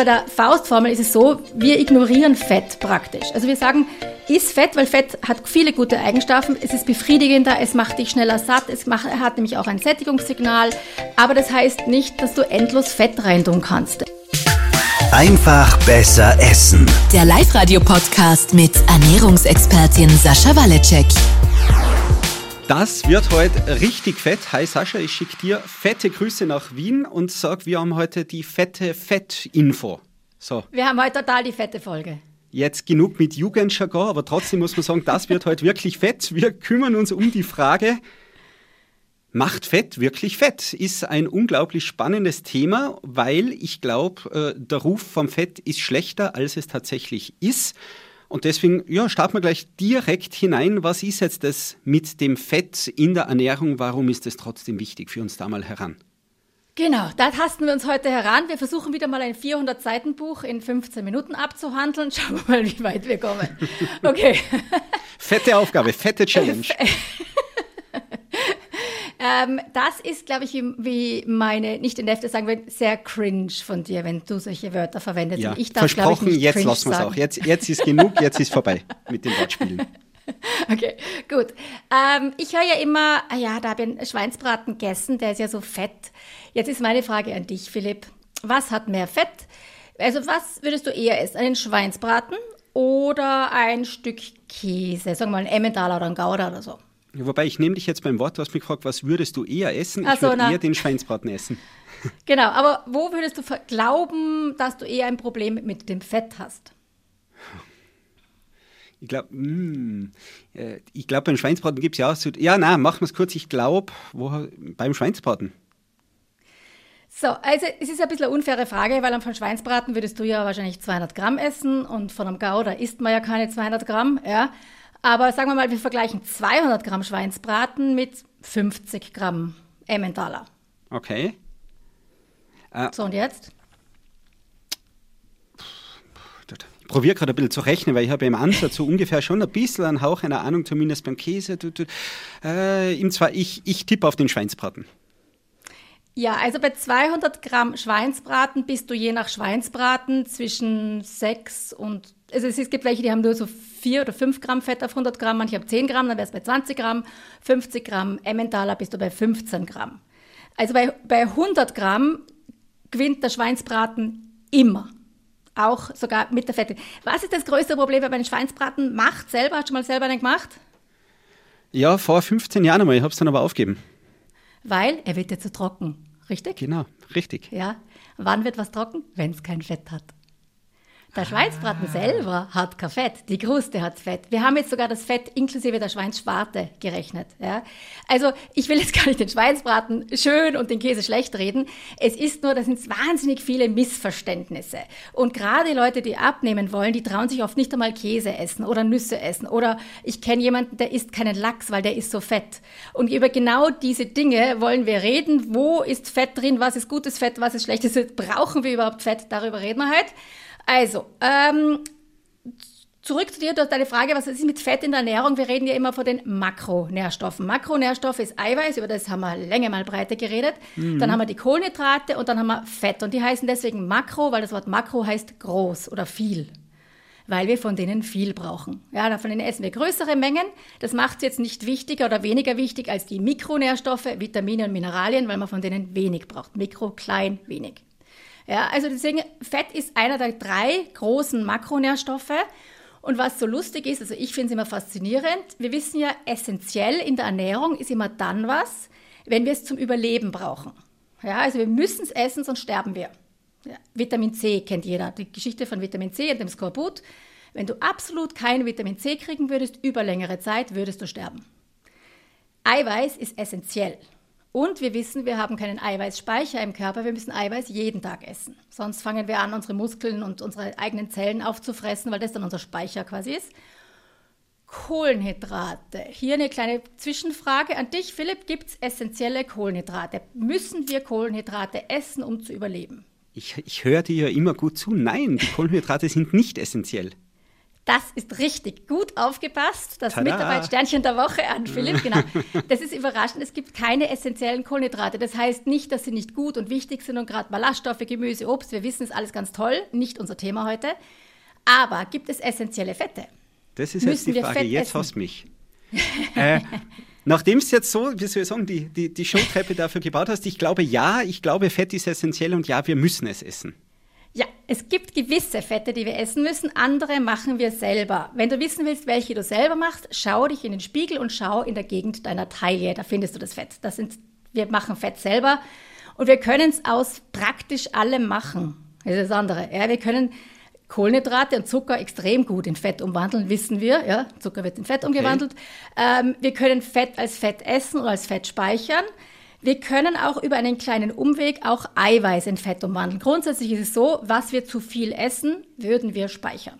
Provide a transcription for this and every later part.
bei der Faustformel ist es so, wir ignorieren Fett praktisch. Also wir sagen, iss Fett, weil Fett hat viele gute Eigenschaften. Es ist befriedigender, es macht dich schneller satt, es macht, hat nämlich auch ein Sättigungssignal. Aber das heißt nicht, dass du endlos Fett reintun kannst. Einfach besser essen. Der Live-Radio-Podcast mit Ernährungsexpertin Sascha Waleczek. Das wird heute richtig fett. Hi Sascha, ich schicke dir fette Grüße nach Wien und sag, wir haben heute die fette Fett-Info. So. Wir haben heute total die fette Folge. Jetzt genug mit Jugendjargon, aber trotzdem muss man sagen, das wird heute wirklich fett. Wir kümmern uns um die Frage, Macht Fett wirklich Fett? Ist ein unglaublich spannendes Thema, weil ich glaube, äh, der Ruf vom Fett ist schlechter, als es tatsächlich ist. Und deswegen, ja, starten wir gleich direkt hinein. Was ist jetzt das mit dem Fett in der Ernährung? Warum ist es trotzdem wichtig für uns da mal heran? Genau, da tasten wir uns heute heran. Wir versuchen wieder mal ein 400-Seiten-Buch in 15 Minuten abzuhandeln. Schauen wir mal, wie weit wir kommen. Okay. fette Aufgabe, fette Challenge. Ähm, das ist, glaube ich, wie, meine, nicht in Hälfte sagen würde, sehr cringe von dir, wenn du solche Wörter verwendest. Ja, ich darf, versprochen, ich, jetzt lassen wir es auch. Jetzt, jetzt ist genug, jetzt ist vorbei mit den Wortspielen. Okay, gut. Ähm, ich höre ja immer, ah ja, da habe ich einen Schweinsbraten gegessen, der ist ja so fett. Jetzt ist meine Frage an dich, Philipp. Was hat mehr Fett? Also was würdest du eher essen? Einen Schweinsbraten oder ein Stück Käse? Sagen wir mal ein Emmentaler oder ein Gouda oder so. Wobei, ich nehme dich jetzt beim Wort, du hast mich gefragt, was würdest du eher essen? Ich so, würde eher den Schweinsbraten essen. Genau, aber wo würdest du glauben, dass du eher ein Problem mit dem Fett hast? Ich glaube, hm, äh, ich glaube, beim Schweinsbraten gibt es ja auch so. Ja, nein, machen wir es kurz. Ich glaube, beim Schweinsbraten. So, also es ist ein bisschen eine unfaire Frage, weil am Schweinsbraten würdest du ja wahrscheinlich 200 Gramm essen und von einem Gouda isst man ja keine 200 Gramm, ja. Aber sagen wir mal, wir vergleichen 200 Gramm Schweinsbraten mit 50 Gramm Emmentaler. Okay. Äh, so, und jetzt? Ich probiere gerade ein bisschen zu rechnen, weil ich habe im Ansatz so ungefähr schon ein bisschen einen Hauch einer Ahnung, zumindest beim Käse. Du, du, äh, im Zwar, ich, ich tippe auf den Schweinsbraten. Ja, also bei 200 Gramm Schweinsbraten bist du je nach Schweinsbraten zwischen 6 und also es gibt welche, die haben nur so 4 oder 5 Gramm Fett auf 100 Gramm, manche haben 10 Gramm, dann wäre es bei 20 Gramm, 50 Gramm, Emmentaler bist du bei 15 Gramm. Also bei, bei 100 Gramm gewinnt der Schweinsbraten immer. Auch sogar mit der Fette. Was ist das größte Problem, wenn man einen Schweinsbraten macht selber? Hast du mal selber einen gemacht? Ja, vor 15 Jahren einmal. Ich habe es dann aber aufgegeben. Weil er wird ja zu trocken, richtig? Genau, richtig. Ja. Wann wird was trocken? Wenn es kein Fett hat. Der Schweinsbraten ah. selber hat kein Fett, die Kruste hat Fett. Wir haben jetzt sogar das Fett inklusive der Schweinsschwarte gerechnet. Ja? Also ich will jetzt gar nicht den Schweinsbraten schön und den Käse schlecht reden. Es ist nur, da sind wahnsinnig viele Missverständnisse. Und gerade Leute, die abnehmen wollen, die trauen sich oft nicht einmal Käse essen oder Nüsse essen. Oder ich kenne jemanden, der isst keinen Lachs, weil der ist so fett. Und über genau diese Dinge wollen wir reden. Wo ist Fett drin? Was ist gutes Fett? Was ist schlechtes Fett? Brauchen wir überhaupt Fett? Darüber reden wir heute. Also, ähm, zurück zu dir, du hast deine Frage, was ist mit Fett in der Ernährung? Wir reden ja immer von den Makronährstoffen. Makronährstoffe ist Eiweiß, über das haben wir länger mal breiter geredet. Mhm. Dann haben wir die Kohlenhydrate und dann haben wir Fett. Und die heißen deswegen Makro, weil das Wort Makro heißt groß oder viel. Weil wir von denen viel brauchen. Ja, von denen essen wir größere Mengen. Das macht es jetzt nicht wichtiger oder weniger wichtig als die Mikronährstoffe, Vitamine und Mineralien, weil man von denen wenig braucht. Mikro, klein, wenig. Ja, also deswegen, Fett ist einer der drei großen Makronährstoffe. Und was so lustig ist, also ich finde es immer faszinierend, wir wissen ja, essentiell in der Ernährung ist immer dann was, wenn wir es zum Überleben brauchen. Ja, also wir müssen es essen, sonst sterben wir. Ja, Vitamin C kennt jeder, die Geschichte von Vitamin C und dem Skorbut. Wenn du absolut kein Vitamin C kriegen würdest über längere Zeit, würdest du sterben. Eiweiß ist essentiell. Und wir wissen, wir haben keinen Eiweißspeicher im Körper, wir müssen Eiweiß jeden Tag essen. Sonst fangen wir an, unsere Muskeln und unsere eigenen Zellen aufzufressen, weil das dann unser Speicher quasi ist. Kohlenhydrate. Hier eine kleine Zwischenfrage an dich, Philipp. Gibt es essentielle Kohlenhydrate? Müssen wir Kohlenhydrate essen, um zu überleben? Ich, ich höre dir ja immer gut zu. Nein, die Kohlenhydrate sind nicht essentiell. Das ist richtig gut aufgepasst. Das. Mitarbeitsternchen der Woche an Philipp. Genau. Das ist überraschend. Es gibt keine essentiellen Kohlenhydrate. Das heißt nicht, dass sie nicht gut und wichtig sind und gerade Ballaststoffe, Gemüse, Obst, wir wissen es alles ganz toll. Nicht unser Thema heute. Aber gibt es essentielle Fette? Das ist Müssen jetzt die Frage. Jetzt hast du mich. äh, nachdem es jetzt so, wie soll ich sagen, die, die, die Showtreppe dafür gebaut hast, ich glaube ja, ich glaube, Fett ist essentiell und ja, wir müssen es essen. Ja, es gibt gewisse Fette, die wir essen müssen, andere machen wir selber. Wenn du wissen willst, welche du selber machst, schau dich in den Spiegel und schau in der Gegend deiner Taille, da findest du das Fett. Das sind, wir machen Fett selber und wir können es aus praktisch allem machen. Das ist das andere. Ja, wir können Kohlenhydrate und Zucker extrem gut in Fett umwandeln, wissen wir. Ja, Zucker wird in Fett umgewandelt. Ähm, wir können Fett als Fett essen oder als Fett speichern. Wir können auch über einen kleinen Umweg auch Eiweiß in Fett umwandeln. Grundsätzlich ist es so, was wir zu viel essen, würden wir speichern.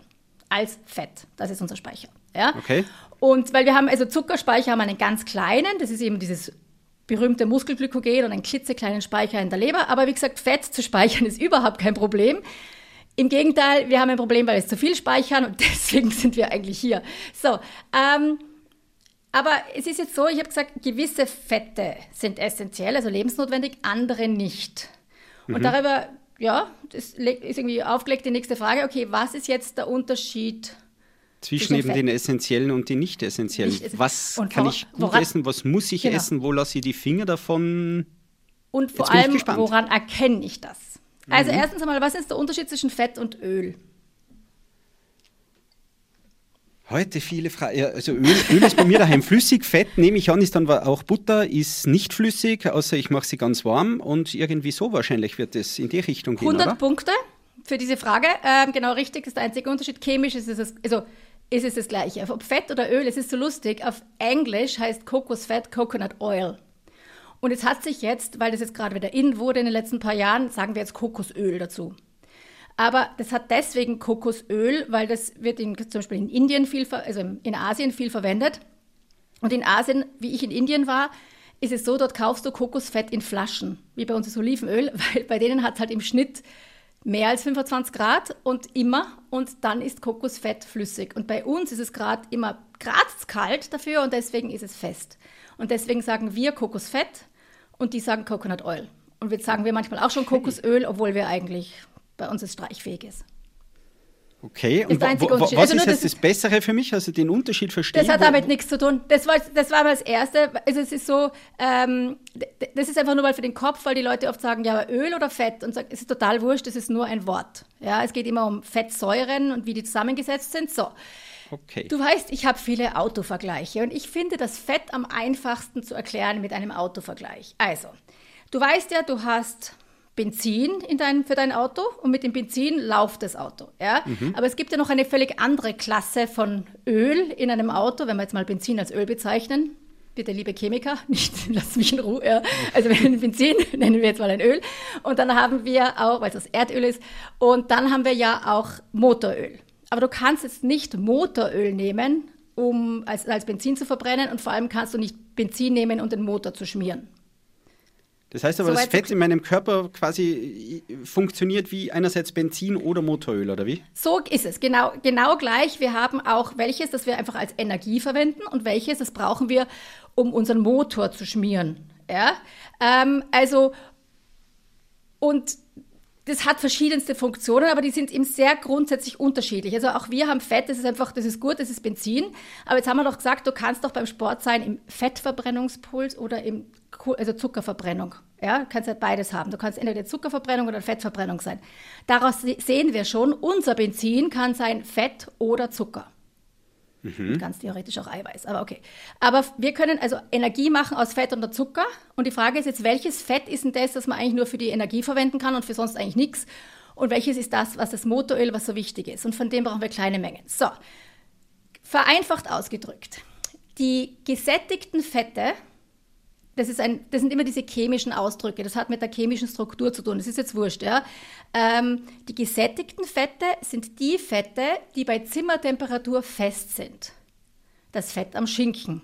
Als Fett. Das ist unser Speicher. Ja? Okay. Und weil wir haben, also Zuckerspeicher haben einen ganz kleinen, das ist eben dieses berühmte Muskelglykogen und einen klitzekleinen Speicher in der Leber. Aber wie gesagt, Fett zu speichern ist überhaupt kein Problem. Im Gegenteil, wir haben ein Problem, weil wir zu viel speichern und deswegen sind wir eigentlich hier. So, ähm, aber es ist jetzt so, ich habe gesagt, gewisse Fette sind essentiell, also lebensnotwendig, andere nicht. Und darüber, ja, das ist irgendwie aufgelegt die nächste Frage, okay, was ist jetzt der Unterschied? Zwischen eben den essentiellen und den nicht essentiellen. Nicht Was Und kann wora- ich gut woran- essen? Was muss ich Genau. essen? Wo lasse ich die Finger davon? Und vor allem, woran erkenne ich das? Also erstens einmal, was ist der Unterschied zwischen Fett und Öl? Heute viele Fragen. Also Öl, Öl ist bei mir daheim flüssig. Fett nehme ich an, ist dann auch Butter, ist nicht flüssig, außer ich mache sie ganz warm. Und irgendwie so wahrscheinlich wird es in die Richtung gehen, 100 oder? Punkte für diese Frage. Ähm, genau richtig, ist der einzige Unterschied. Chemisch ist es, das, also ist es das Gleiche. Ob Fett oder Öl, es ist so lustig. Auf Englisch heißt Kokosfett Coconut Oil. Und es hat sich jetzt, weil das jetzt gerade wieder in wurde in den letzten paar Jahren, sagen wir jetzt Kokosöl dazu. Aber das hat deswegen Kokosöl, weil das wird in, zum Beispiel in Indien viel, also in Asien viel verwendet. Und in Asien, wie ich in Indien war, ist es so, dort kaufst du Kokosfett in Flaschen, wie bei uns das Olivenöl, weil bei denen hat es halt im Schnitt mehr als 25 Grad und immer und dann ist Kokosfett flüssig. Und bei uns ist es gerade immer gerade kalt dafür und deswegen ist es fest. Und deswegen sagen wir Kokosfett und die sagen Coconut Oil. Und jetzt sagen wir manchmal auch schon Kokosöl, obwohl wir eigentlich bei uns es streichfähig ist. Okay, und wa- Unterschied. was Also ist jetzt das das Bessere für mich? Also den Unterschied verstehen? Das hat wo- damit nichts zu tun. Das war, das war mal das Erste. Also es ist so, ähm, das ist einfach nur mal für den Kopf, weil die Leute oft sagen, ja, aber Öl oder Fett? Und sagen, es ist total wurscht, das ist nur ein Wort. Ja, es geht immer um Fettsäuren und wie die zusammengesetzt sind. So. Okay. Du weißt, ich habe viele Autovergleiche und ich finde das Fett am einfachsten zu erklären mit einem Autovergleich. Also, du weißt ja, du hast Benzin in dein, für dein Auto und mit dem Benzin läuft das Auto. Ja? Aber es gibt ja noch eine völlig andere Klasse von Öl in einem Auto, wenn wir jetzt mal Benzin als Öl bezeichnen. Bitte, liebe Chemiker, nicht, lass mich in Ruhe. Ja. Also wenn Benzin, nennen wir jetzt mal ein Öl. Und dann haben wir auch, weil es das Erdöl ist, und dann haben wir ja auch Motoröl. Aber du kannst jetzt nicht Motoröl nehmen, um als, als Benzin zu verbrennen und vor allem kannst du nicht Benzin nehmen, um den Motor zu schmieren. Das heißt aber, das so Fett in meinem Körper quasi äh, funktioniert wie einerseits Benzin oder Motoröl, oder wie? So ist es, genau, genau gleich. Wir haben auch welches, das wir einfach als Energie verwenden und welches, das brauchen wir, um unseren Motor zu schmieren. Ja? Ähm, also, und das hat verschiedenste Funktionen, aber die sind eben sehr grundsätzlich unterschiedlich. Also auch wir haben Fett, das ist einfach, das ist gut, das ist Benzin. Aber jetzt haben wir doch gesagt, du kannst doch beim Sport sein im Fettverbrennungspuls oder im also Zuckerverbrennung. Ja, du kannst halt beides haben. Du kannst entweder Zuckerverbrennung oder Fettverbrennung sein. Daraus se- sehen wir schon, unser Benzin kann sein Fett oder Zucker. Ganz theoretisch auch Eiweiß, aber okay. Aber wir können also Energie machen aus Fett und Zucker. Und die Frage ist jetzt, welches Fett ist denn das, das man eigentlich nur für die Energie verwenden kann und für sonst eigentlich nichts? Und welches ist das, was das Motoröl, was so wichtig ist? Und von dem brauchen wir kleine Mengen. So, vereinfacht ausgedrückt. Die gesättigten Fette, das, ist ein, das sind immer diese chemischen Ausdrücke, das hat mit der chemischen Struktur zu tun, das ist jetzt wurscht. Ja? Ähm, die gesättigten Fette sind die Fette, die bei Zimmertemperatur fest sind. Das Fett am Schinken,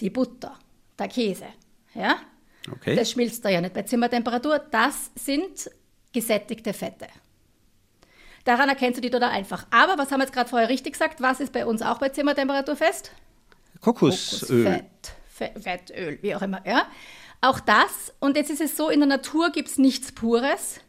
die Butter, der Käse. Ja? Okay. Das schmilzt da ja nicht bei Zimmertemperatur. Das sind gesättigte Fette. Daran erkennst du die total einfach. Aber was haben wir jetzt gerade vorher richtig gesagt? Was ist bei uns auch bei Zimmertemperatur fest? Kokosöl. Fettöl, wie auch immer. Ja? Auch das, und jetzt ist es so, in der Natur gibt es nichts Pures.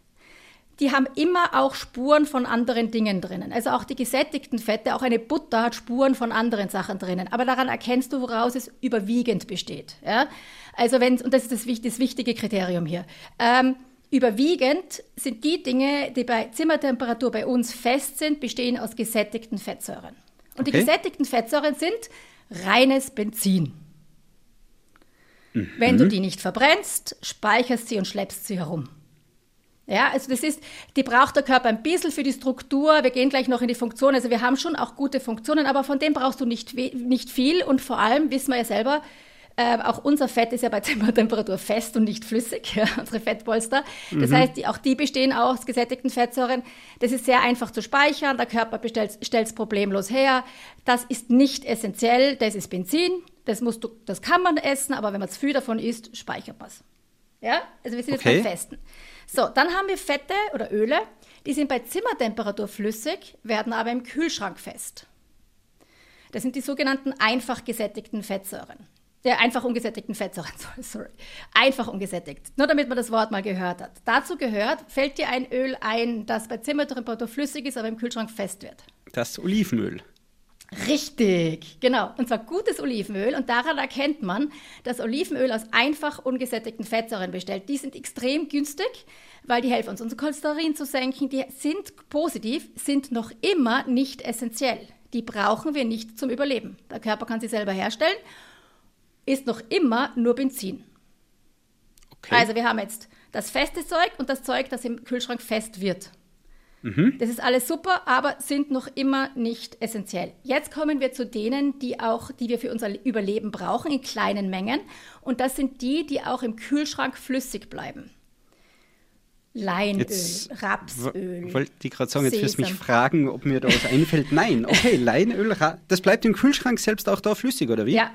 Die haben immer auch Spuren von anderen Dingen drinnen. Also auch die gesättigten Fette, auch eine Butter hat Spuren von anderen Sachen drinnen. Aber daran erkennst du, woraus es überwiegend besteht. Ja? Also wenn, und das ist das, das wichtige Kriterium hier. Ähm, Überwiegend sind die Dinge, die bei Zimmertemperatur bei uns fest sind, bestehen aus gesättigten Fettsäuren. Und Okay. die gesättigten Fettsäuren sind reines Benzin. Wenn du die nicht verbrennst, speicherst sie und schleppst sie herum. Ja, also das ist, die braucht der Körper ein bisschen für die Struktur. Wir gehen gleich noch in die Funktion. Also wir haben schon auch gute Funktionen, aber von dem brauchst du nicht, nicht viel. Und vor allem wissen wir ja selber, äh, auch unser Fett ist ja bei Zimmertemperatur fest und nicht flüssig, ja, unsere Fettpolster. Das heißt, die, auch die bestehen aus gesättigten Fettsäuren. Das ist sehr einfach zu speichern. Der Körper stellt es problemlos her. Das ist nicht essentiell. Das ist Benzin. Das, musst du, das kann man essen, aber wenn man zu viel davon isst, speichert man es. Ja, also wir sind Okay. jetzt beim Festen. So, dann haben wir Fette oder Öle, die sind bei Zimmertemperatur flüssig, werden aber im Kühlschrank fest. Das sind die sogenannten einfach gesättigten Fettsäuren. Der einfach ungesättigten Fettsäuren, sorry. Einfach ungesättigt. Nur damit man das Wort mal gehört hat. Dazu gehört, fällt dir ein Öl ein, das bei Zimmertemperatur flüssig ist, aber im Kühlschrank fest wird. Das Olivenöl. Richtig, genau. Und zwar gutes Olivenöl. Und daran erkennt man, dass Olivenöl aus einfach ungesättigten Fettsäuren bestellt. Die sind extrem günstig, weil die helfen uns, unser Cholesterin zu senken. Die sind positiv, sind noch immer nicht essentiell. Die brauchen wir nicht zum Überleben. Der Körper kann sie selber herstellen, ist noch immer nur Benzin. Okay. Also wir haben jetzt das feste Zeug und das Zeug, das im Kühlschrank fest wird. Das ist alles super, aber sind noch immer nicht essentiell. Jetzt kommen wir zu denen, die auch, die wir für unser Überleben brauchen, in kleinen Mengen. Und das sind die, die auch im Kühlschrank flüssig bleiben. Leinöl, Jetzt Rapsöl. wollte ich gerade sagen, jetzt wirst du mich fragen, ob mir da was einfällt. Nein, okay, Leinöl, das bleibt im Kühlschrank selbst auch da flüssig, oder wie? Ja,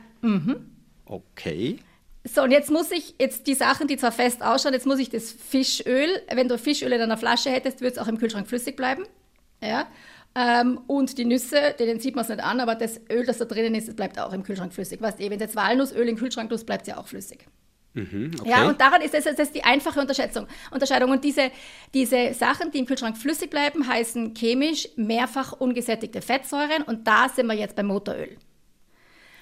Okay. So, und jetzt muss ich, jetzt die Sachen, die zwar fest ausschauen, jetzt muss ich das Fischöl, wenn du Fischöl in einer Flasche hättest, würde es auch im Kühlschrank flüssig bleiben. Ja. Ähm, und die Nüsse, denen sieht man es nicht an, aber das Öl, das da drinnen ist, bleibt auch im Kühlschrank flüssig. Weißt du, wenn jetzt Walnussöl den Kühlschrank tust, bleibt es ja auch flüssig. Mhm, okay. Ja, und daran ist das, das ist die einfache Unterschätzung, Unterscheidung. Und diese, diese Sachen, die im Kühlschrank flüssig bleiben, heißen chemisch mehrfach ungesättigte Fettsäuren. Und da sind wir jetzt beim Motoröl.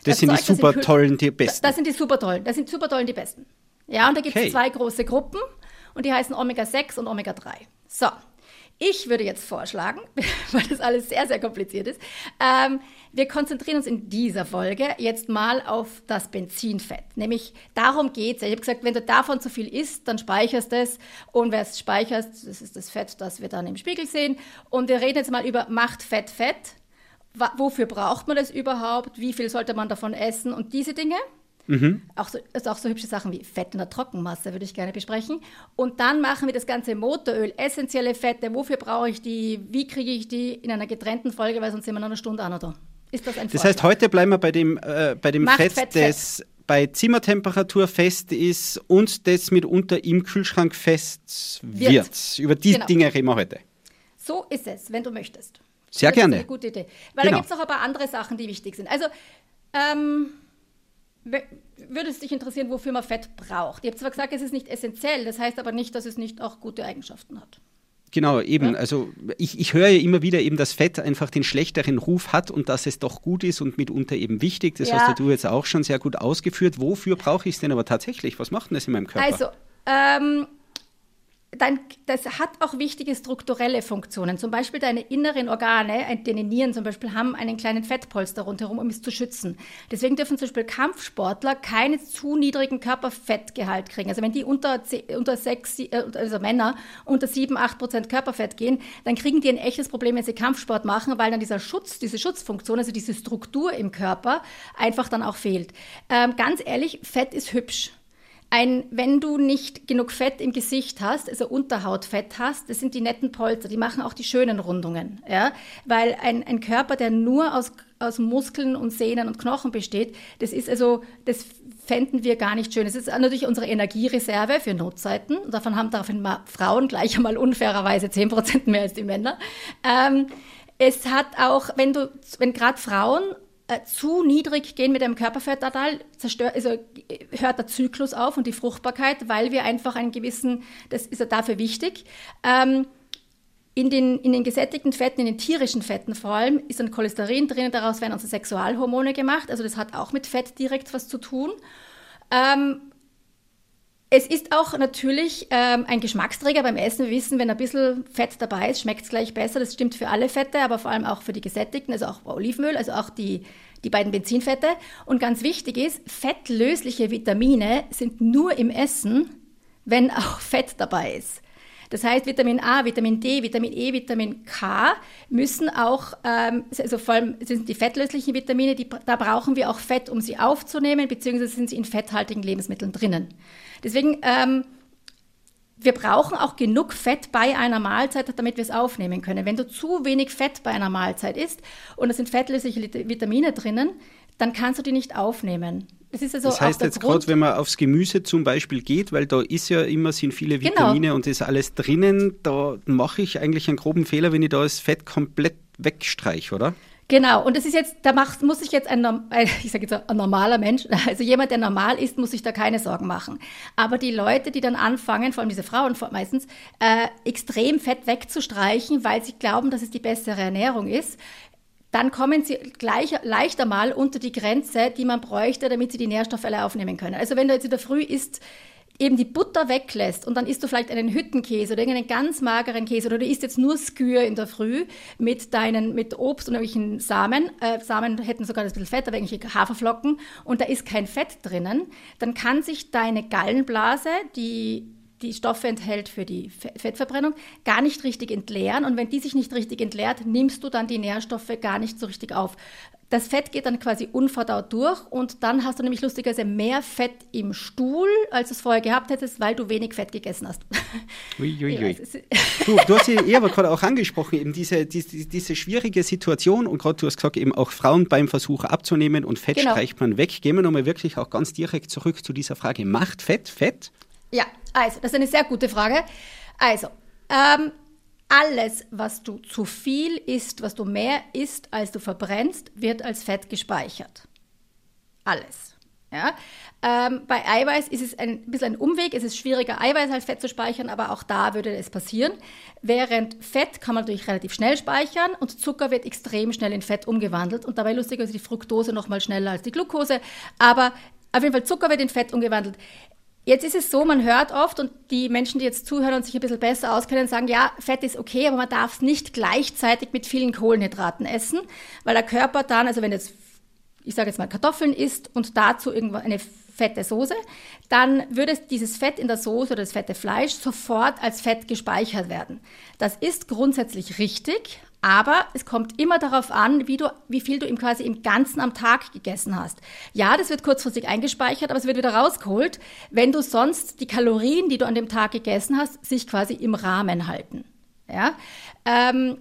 Das sind die Zeug, das super Kühl- tollen, die besten. Das sind die super tollen. Das sind super tollen die besten. Ja, und da gibt es Okay. zwei große Gruppen und die heißen Omega-6 und Omega-3. So, ich würde jetzt vorschlagen, weil das alles sehr, sehr kompliziert ist, ähm, wir konzentrieren uns in dieser Folge jetzt mal auf das Benzinfett. Nämlich darum geht es. Ich habe gesagt, wenn du davon zu viel isst, dann speicherst du es. Und wer es speichert, das ist das Fett, das wir dann im Spiegel sehen. Und wir reden jetzt mal über Macht Fett Fett. Wofür braucht man das überhaupt? Wie viel sollte man davon essen? Und diese Dinge. Auch so, also auch so hübsche Sachen wie Fett in der Trockenmasse würde ich gerne besprechen. Und dann machen wir das ganze Motoröl, essentielle Fette. Wofür brauche ich die? Wie kriege ich die in einer getrennten Folge, weil sonst sind wir noch eine Stunde an oder? Ist das ein Das heißt, heute bleiben wir bei dem, äh, bei dem Macht Fett, Fett, das bei Zimmertemperatur fest ist und das mitunter im Kühlschrank fest wird. Wird. Über die Genau. Dinge reden wir heute. So ist es, wenn du möchtest. Sehr das gerne. eine gute Idee. Weil Genau. da gibt es noch ein paar andere Sachen, die wichtig sind. Also, ähm, würde es dich interessieren, wofür man Fett braucht? Ich habe zwar gesagt, es ist nicht essentiell, das heißt aber nicht, dass es nicht auch gute Eigenschaften hat. Genau, eben. Also ich, ich höre ja immer wieder eben, dass Fett einfach den schlechteren Ruf hat und dass es doch gut ist und mitunter eben wichtig. Das Ja. hast ja du jetzt auch schon sehr gut ausgeführt. Wofür brauche ich es denn aber tatsächlich? Was macht denn das in meinem Körper? Also, ähm, dein, das hat auch wichtige strukturelle Funktionen. Zum Beispiel deine inneren Organe, ein- deine Nieren zum Beispiel, haben einen kleinen Fettpolster rundherum, um es zu schützen. Deswegen dürfen zum Beispiel Kampfsportler keinen zu niedrigen Körperfettgehalt kriegen. Also wenn die unter, unter sechs, äh, also Männer unter sieben, acht Prozent Körperfett gehen, dann kriegen die ein echtes Problem, wenn sie Kampfsport machen, weil dann dieser Schutz, diese Schutzfunktion, also diese Struktur im Körper einfach dann auch fehlt. Ähm, ganz ehrlich, Fett ist hübsch. Ein, wenn du nicht genug Fett im Gesicht hast, also Unterhautfett hast, das sind die netten Polster, die machen auch die schönen Rundungen. Ja? Weil ein, ein Körper, der nur aus, aus Muskeln und Sehnen und Knochen besteht, das ist also, das fänden wir gar nicht schön. Es ist natürlich unsere Energiereserve für Notzeiten. Davon haben daraufhin Frauen gleich einmal unfairerweise 10 Prozent mehr als die Männer. Ähm, es hat auch, wenn du, wenn gerade Frauen äh, zu niedrig gehen mit dem Körperfettanteil, zerstört, also hört der Zyklus auf und die Fruchtbarkeit, weil wir einfach einen gewissen, das ist ja dafür wichtig. Ähm, in den, in den gesättigten Fetten, in den tierischen Fetten vor allem, ist ein Cholesterin drin, daraus werden unsere Sexualhormone gemacht. Also das hat auch mit Fett direkt was zu tun. Ähm, es ist auch natürlich ähm, ein Geschmacksträger beim Essen. Wir wissen, wenn ein bisschen Fett dabei ist, schmeckt es gleich besser. Das stimmt für alle Fette, aber vor allem auch für die gesättigten, also auch Olivenöl, also auch die, die beiden Benzinfette. Und ganz wichtig ist, fettlösliche Vitamine sind nur im Essen, wenn auch Fett dabei ist. Das heißt, Vitamin A, Vitamin D, Vitamin E, Vitamin K müssen auch, ähm, also vor allem sind die fettlöslichen Vitamine, die, da brauchen wir auch Fett, um sie aufzunehmen, beziehungsweise sind sie in fetthaltigen Lebensmitteln drinnen. Deswegen, ähm, wir brauchen auch genug Fett bei einer Mahlzeit, damit wir es aufnehmen können. Wenn du zu wenig Fett bei einer Mahlzeit isst und es sind fettlösliche Vitamine drinnen, dann kannst du die nicht aufnehmen. Das, ist also das heißt jetzt gerade, wenn man aufs Gemüse zum Beispiel geht, weil da ist ja immer sind viele genau. Vitamine genau. und ist alles drinnen, da mache ich eigentlich einen groben Fehler, wenn ich da das Fett komplett wegstreiche, oder? Genau, und das ist jetzt, da macht, muss sich jetzt ein, ich sage jetzt ein normaler Mensch, also jemand, der normal ist, muss sich da keine Sorgen machen. Aber die Leute, die dann anfangen, vor allem diese Frauen meistens, äh, extrem Fett wegzustreichen, weil sie glauben, dass es die bessere Ernährung ist, dann kommen sie gleich, leichter mal unter die Grenze, die man bräuchte, damit sie die Nährstoffe alle aufnehmen können. Also wenn du jetzt in der Früh isst, eben die Butter weglässt und dann isst du vielleicht einen Hüttenkäse oder irgendeinen ganz mageren Käse oder du isst jetzt nur Skür in der Früh mit deinen, mit Obst und irgendwelchen Samen, äh, Samen hätten sogar ein bisschen Fett, aber irgendwelche Haferflocken und da ist kein Fett drinnen, dann kann sich deine Gallenblase, die die Stoffe enthält für die Fettverbrennung, gar nicht richtig entleeren. Und wenn die sich nicht richtig entleert, nimmst du dann die Nährstoffe gar nicht so richtig auf. Das Fett geht dann quasi unverdaut durch und dann hast du nämlich lustigerweise mehr Fett im Stuhl, als du es vorher gehabt hättest, weil du wenig Fett gegessen hast. Ui, ui, ui. du, du hast ja eh aber gerade auch angesprochen, eben diese, diese, diese schwierige Situation und gerade du hast gesagt, eben auch Frauen beim Versuch abzunehmen und Fett genau. streicht man weg. Gehen wir nochmal wirklich auch ganz direkt zurück zu dieser Frage, macht Fett Fett? Ja, also, das ist eine sehr gute Frage. Also, ähm, alles, was du zu viel isst, was du mehr isst, als du verbrennst, wird als Fett gespeichert. Alles. Ja? Ähm, bei Eiweiß ist es ein bisschen ein Umweg. Es ist schwieriger, Eiweiß als Fett zu speichern, aber auch da würde es passieren. Während Fett kann man natürlich relativ schnell speichern und Zucker wird extrem schnell in Fett umgewandelt und dabei lustigerweise die Fructose noch mal schneller als die Glucose. Aber auf jeden Fall Zucker wird in Fett umgewandelt. Jetzt ist es so, man hört oft und die Menschen, die jetzt zuhören und sich ein bisschen besser auskennen, sagen, ja, Fett ist okay, aber man darf es nicht gleichzeitig mit vielen Kohlenhydraten essen, weil der Körper dann, also wenn jetzt, ich sage jetzt mal Kartoffeln isst und dazu irgendwo eine fette Soße, dann würde dieses Fett in der Soße oder das fette Fleisch sofort als Fett gespeichert werden. Das ist grundsätzlich richtig, aber es kommt immer darauf an, wie, du, wie viel du im quasi im Ganzen am Tag gegessen hast. Ja, das wird kurzfristig eingespeichert, aber es wird wieder rausgeholt, wenn du sonst die Kalorien, die du an dem Tag gegessen hast, sich quasi im Rahmen halten. Ja? Ähm,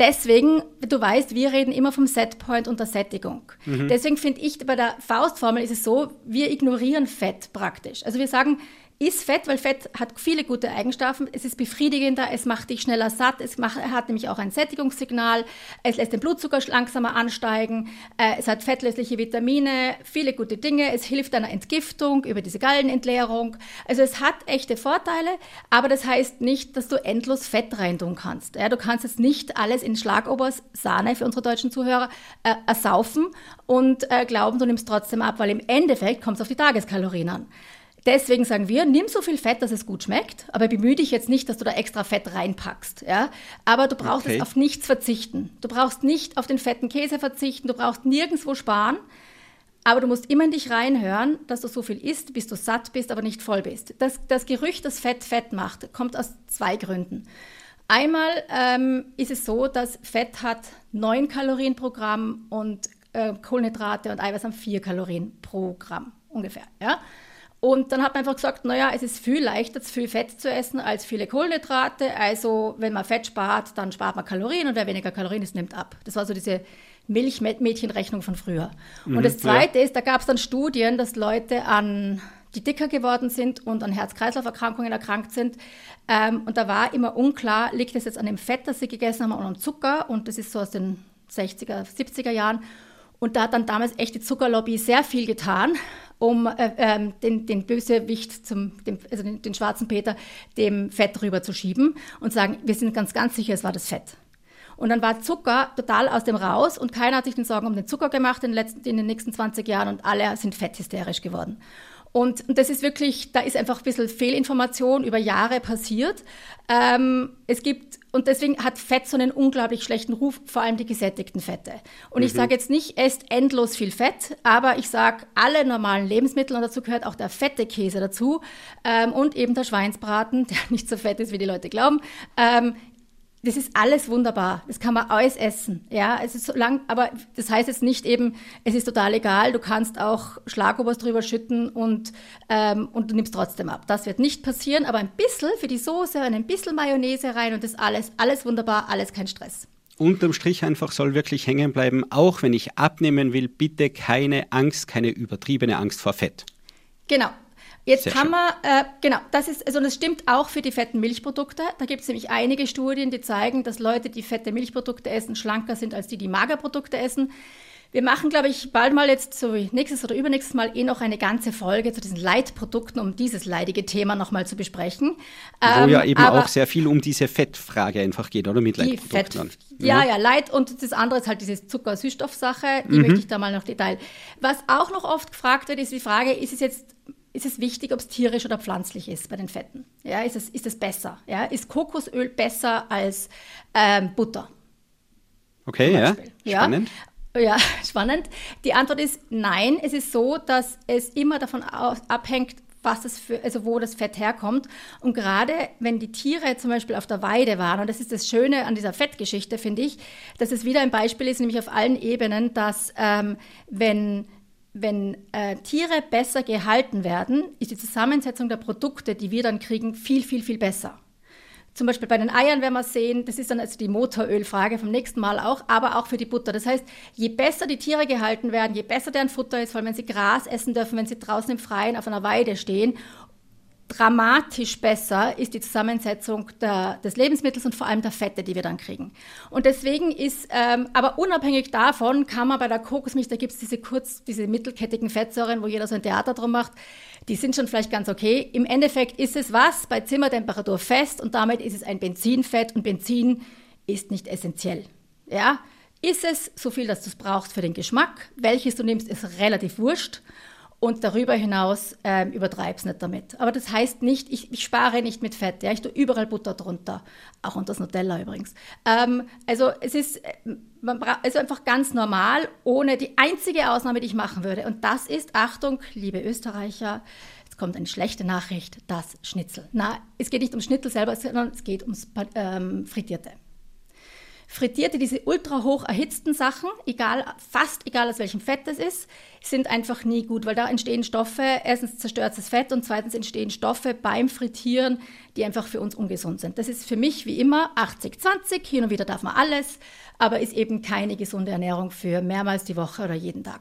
deswegen, du weißt, wir reden immer vom Setpoint und der Sättigung. Mhm. Deswegen finde ich, bei der Faustformel ist es so, wir ignorieren Fett praktisch. Also wir sagen, ist Fett, weil Fett hat viele gute Eigenschaften. Es ist befriedigender, es macht dich schneller satt, es macht, hat nämlich auch ein Sättigungssignal, es lässt den Blutzucker langsamer ansteigen, äh, es hat fettlösliche Vitamine, viele gute Dinge, es hilft einer Entgiftung über diese Gallenentleerung. Also es hat echte Vorteile, aber das heißt nicht, dass du endlos Fett reintun kannst. Ja, du kannst jetzt nicht alles in Schlagobers Sahne für unsere deutschen Zuhörer äh, ersaufen und äh, glauben, du nimmst trotzdem ab, weil im Endeffekt kommt es auf die Tageskalorien an. Deswegen sagen wir, nimm so viel Fett, dass es gut schmeckt, aber bemühe dich jetzt nicht, dass du da extra Fett reinpackst. Ja? Aber du brauchst okay. auf nichts verzichten. Du brauchst nicht auf den fetten Käse verzichten, du brauchst nirgendwo sparen. Aber du musst immer in dich reinhören, dass du so viel isst, bis du satt bist, aber nicht voll bist. Das, das Gerücht, dass Fett Fett macht, kommt aus zwei Gründen. Einmal ähm, ist es so, dass Fett hat neun Kalorien pro Gramm und äh, Kohlenhydrate und Eiweiß haben vier Kalorien pro Gramm ungefähr. Ja? Und dann hat man einfach gesagt, naja, es ist viel leichter, viel Fett zu essen als viele Kohlenhydrate. Also wenn man Fett spart, dann spart man Kalorien und wer weniger Kalorien isst, nimmt ab. Das war so diese Milchmädchenrechnung von früher. Mhm, und das Zweite ja. ist, da gab es dann Studien, dass Leute an die dicker geworden sind und an Herz-Kreislauf-Erkrankungen erkrankt sind. Ähm, und da war immer unklar, liegt es jetzt an dem Fett, das sie gegessen haben, oder am Zucker. Und das ist so aus den 60er, 70er Jahren. Und da hat dann damals echt die Zuckerlobby sehr viel getan, um äh, ähm, den, den Bösewicht, zum, dem, also den, den schwarzen Peter, dem Fett rüberzuschieben und sagen, wir sind ganz, ganz sicher, es war das Fett. Und dann war Zucker total aus dem raus und keiner hat sich den Sorgen um den Zucker gemacht in den, letzten, in den nächsten 20 Jahren und alle sind fetthysterisch geworden. Und, und das ist wirklich, da ist einfach ein bisschen Fehlinformation über Jahre passiert. Ähm, es gibt, und deswegen hat Fett so einen unglaublich schlechten Ruf, vor allem die gesättigten Fette. Und mhm. ich sage jetzt nicht, esst endlos viel Fett, aber ich sage alle normalen Lebensmittel, und dazu gehört auch der fette Käse dazu ähm, und eben der Schweinsbraten, der nicht so fett ist, wie die Leute glauben, ähm, das ist alles wunderbar. Das kann man alles essen. Ja, es ist so lang, aber das heißt jetzt nicht eben, es ist total egal. Du kannst auch Schlagobers drüber schütten und, ähm, und du nimmst trotzdem ab. Das wird nicht passieren, aber ein bisschen für die Soße, ein bisschen Mayonnaise rein und das alles, alles wunderbar, alles kein Stress. Unterm Strich einfach soll wirklich hängen bleiben, auch wenn ich abnehmen will, bitte keine Angst, keine übertriebene Angst vor Fett. Genau, Jetzt Sehr haben wir, äh, genau, das ist, also das stimmt auch für die fetten Milchprodukte. Da gibt es nämlich einige Studien, die zeigen, dass Leute, die fette Milchprodukte essen, schlanker sind als die, die Magerprodukte essen. Wir machen, glaube ich, bald mal jetzt, so nächstes oder übernächstes Mal, eh noch eine ganze Folge zu diesen Leitprodukten, um dieses leidige Thema nochmal zu besprechen. Wo ähm, ja eben auch sehr viel um diese Fettfrage einfach geht, oder? Mit Leitprodukten. Fett, ja, ja, Leit und das andere ist halt diese Zucker-Süßstoffsache. Die mhm. möchte ich da mal noch Detail. Was auch noch oft gefragt wird, ist die Frage, ist es jetzt ist es wichtig, ob es tierisch oder pflanzlich ist bei den Fetten. Ja, ist es, ist es besser? Ja, ist Kokosöl besser als ähm, Butter? Okay, ja. Spannend. Ja, ja, spannend. Die Antwort ist nein. Es ist so, dass es immer davon abhängt, was das für, also wo das Fett herkommt. Und gerade wenn die Tiere zum Beispiel auf der Weide waren, und das ist das Schöne an dieser Fettgeschichte, finde ich, dass es wieder ein Beispiel ist, nämlich auf allen Ebenen, dass ähm, wenn wenn äh, Tiere besser gehalten werden, ist die Zusammensetzung der Produkte, die wir dann kriegen, viel, viel, viel besser. Zum Beispiel bei den Eiern werden wir sehen, das ist dann also die Motorölfrage vom nächsten Mal auch, aber auch für die Butter. Das heißt, je besser die Tiere gehalten werden, je besser deren Futter ist, vor allem wenn sie Gras essen dürfen, wenn sie draußen im Freien auf einer Weide stehen dramatisch besser ist die Zusammensetzung der, des Lebensmittels und vor allem der Fette, die wir dann kriegen. Und deswegen ist, ähm, aber unabhängig davon kann man bei der Kokosmilch, da gibt es diese kurz, diese mittelkettigen Fettsäuren, wo jeder so ein Theater drum macht, die sind schon vielleicht ganz okay. Im Endeffekt ist es was bei Zimmertemperatur fest und damit ist es ein Benzinfett und Benzin ist nicht essentiell. Ja? Ist es so viel, dass du es brauchst für den Geschmack? Welches du nimmst, ist relativ wurscht. Und darüber hinaus ähm, übertreib's nicht damit. Aber das heißt nicht, ich, ich spare nicht mit Fett. Ja, ich tue überall Butter drunter, auch unter das Nutella übrigens. Ähm, also es ist äh, man also einfach ganz normal, ohne die einzige Ausnahme, die ich machen würde. Und das ist, Achtung, liebe Österreicher, jetzt kommt eine schlechte Nachricht, das Schnitzel. Na, es geht nicht ums Schnitzel selber, sondern es geht ums ähm, Frittierte. Frittierte, diese ultra hoch erhitzten Sachen, egal, fast egal aus welchem Fett das ist, sind einfach nie gut, weil da entstehen Stoffe, erstens zerstört das Fett und zweitens entstehen Stoffe beim Frittieren, die einfach für uns ungesund sind. Das ist für mich wie immer 80-20, hin und wieder darf man alles, aber ist eben keine gesunde Ernährung für mehrmals die Woche oder jeden Tag.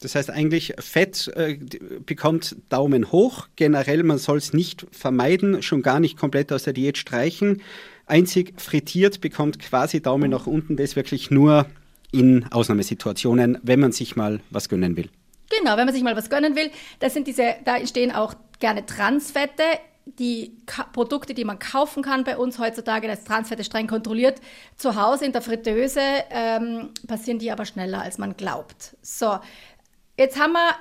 Das heißt eigentlich, Fett äh, bekommt Daumen hoch. Generell, man soll es nicht vermeiden, schon gar nicht komplett aus der Diät streichen. Einzig frittiert bekommt quasi Daumen nach unten, das wirklich nur in Ausnahmesituationen, wenn man sich mal was gönnen will. Genau, wenn man sich mal was gönnen will. Das sind diese, da entstehen auch gerne Transfette. Die Ka Produkte, die man kaufen kann bei uns heutzutage, das Transfette streng kontrolliert. Zu Hause in der Fritteuse ähm, passieren die aber schneller, als man glaubt. So, jetzt haben wir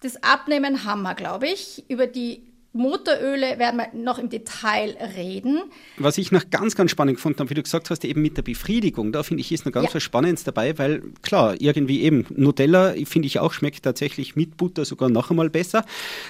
das Abnehmen, haben wir, glaube ich. Über die Motoröle werden wir noch im Detail reden. Was ich noch ganz, ganz spannend gefunden habe, wie du gesagt hast, eben mit der Befriedigung, da finde ich, ist noch ganz Ja. was Spannendes dabei, weil klar, irgendwie eben Nutella, finde ich auch, schmeckt tatsächlich mit Butter sogar noch einmal besser.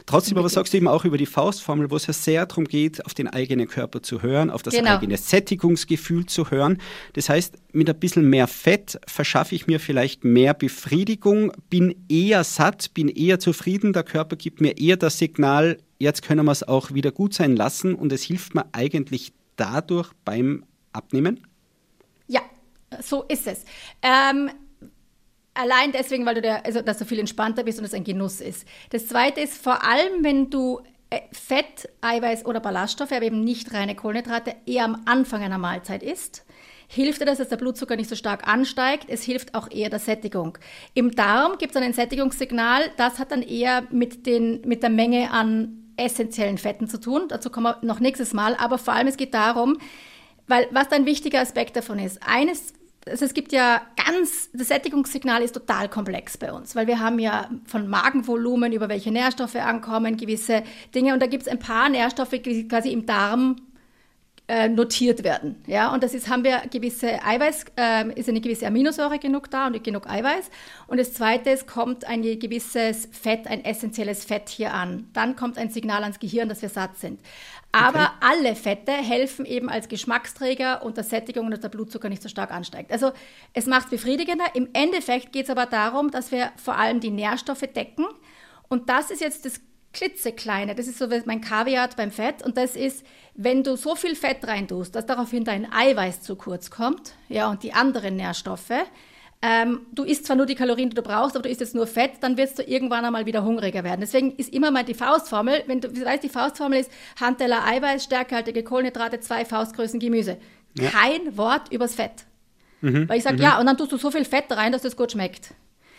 Trotzdem aber sagst du eben auch über die Faustformel, wo es ja sehr darum geht, auf den eigenen Körper zu hören, auf das Genau. eigene Sättigungsgefühl zu hören. Das heißt, mit ein bisschen mehr Fett verschaffe ich mir vielleicht mehr Befriedigung, bin eher satt, bin eher zufrieden, der Körper gibt mir eher das Signal, jetzt können wir es auch wieder gut sein lassen und es hilft mir eigentlich dadurch beim Abnehmen. Ja, so ist es. Ähm, allein deswegen, weil du der, also dass du viel entspannter bist und es ein Genuss ist. Das zweite ist vor allem, wenn du äh, Fett, Eiweiß oder Ballaststoffe, aber eben nicht reine Kohlenhydrate, eher am Anfang einer Mahlzeit isst, hilft dir das, dass der Blutzucker nicht so stark ansteigt. Es hilft auch eher der Sättigung. Im Darm gibt es ein Sättigungssignal, das hat dann eher mit, den, mit der Menge an essentiellen Fetten zu tun. Dazu kommen wir noch nächstes Mal. Aber vor allem, es geht darum, weil was ein wichtiger Aspekt davon ist, eines, also es gibt ja ganz, das Sättigungssignal ist total komplex bei uns, weil wir haben ja von Magenvolumen über welche Nährstoffe ankommen, gewisse Dinge und da gibt es ein paar Nährstoffe, die quasi im Darm äh, notiert werden. Ja, und das ist, haben wir gewisse Eiweiß, äh, ist eine gewisse Aminosäure genug da und genug Eiweiß. Und das zweite ist, kommt ein gewisses Fett, ein essentielles Fett hier an. Dann kommt ein Signal ans Gehirn, dass wir satt sind. Aber alle Fette helfen eben als Geschmacksträger und der Sättigung und dass der Blutzucker nicht so stark ansteigt. Also es macht befriedigender. Im Endeffekt geht es aber darum, dass wir vor allem die Nährstoffe decken. Und das ist jetzt das klitzekleine, das ist so wie mein Kaviar beim Fett und das ist, wenn du so viel Fett reintust, dass daraufhin dein Eiweiß zu kurz kommt, ja, und die anderen Nährstoffe, ähm, du isst zwar nur die Kalorien, die du brauchst, aber du isst jetzt nur Fett, dann wirst du irgendwann einmal wieder hungriger werden. Deswegen ist immer mal die Faustformel, wenn du weißt, die Faustformel ist Handteller Eiweiß, stärkehaltige Kohlenhydrate, zwei Faustgrößen Gemüse. Kein Wort übers Fett. Weil ich sage, ja, und dann tust du so viel Fett rein, dass es gut schmeckt.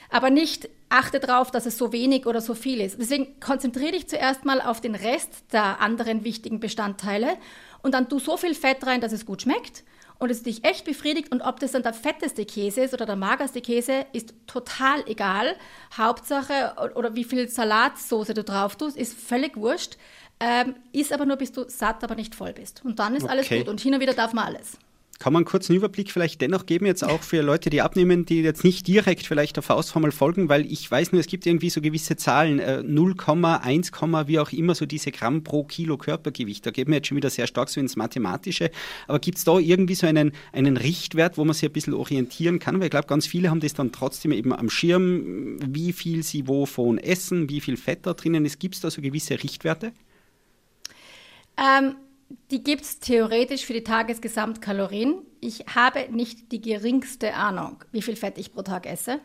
Aber nicht achte darauf, dass es so wenig oder so viel ist. Deswegen konzentriere dich zuerst mal auf den Rest der anderen wichtigen Bestandteile und dann tu so viel Fett rein, dass es gut schmeckt und es dich echt befriedigt. Und ob das dann der fetteste Käse ist oder der magerste Käse, ist total egal. Hauptsache, oder wie viel Salatsoße du drauf tust, ist völlig wurscht. Ähm, ist aber nur, bis du satt, aber nicht voll bist. Und dann ist alles Okay. gut. Und hin und wieder darf man alles. Kann man einen kurzen Überblick vielleicht dennoch geben, jetzt auch für Leute, die abnehmen, die jetzt nicht direkt vielleicht der Faustformel folgen, weil ich weiß nur, es gibt irgendwie so gewisse Zahlen, äh, 0,1, wie auch immer, so diese Gramm pro Kilo Körpergewicht. Da geht man jetzt schon wieder sehr stark so ins Mathematische. Aber gibt es da irgendwie so einen, einen Richtwert, wo man sich ein bisschen orientieren kann? Weil ich glaube, ganz viele haben das dann trotzdem eben am Schirm, wie viel sie wovon essen, wie viel Fett da drinnen ist. Gibt es da so gewisse Richtwerte? Ähm, die gibt es theoretisch für die Tagesgesamtkalorien. Ich habe nicht die geringste Ahnung, wie viel Fett ich pro Tag esse.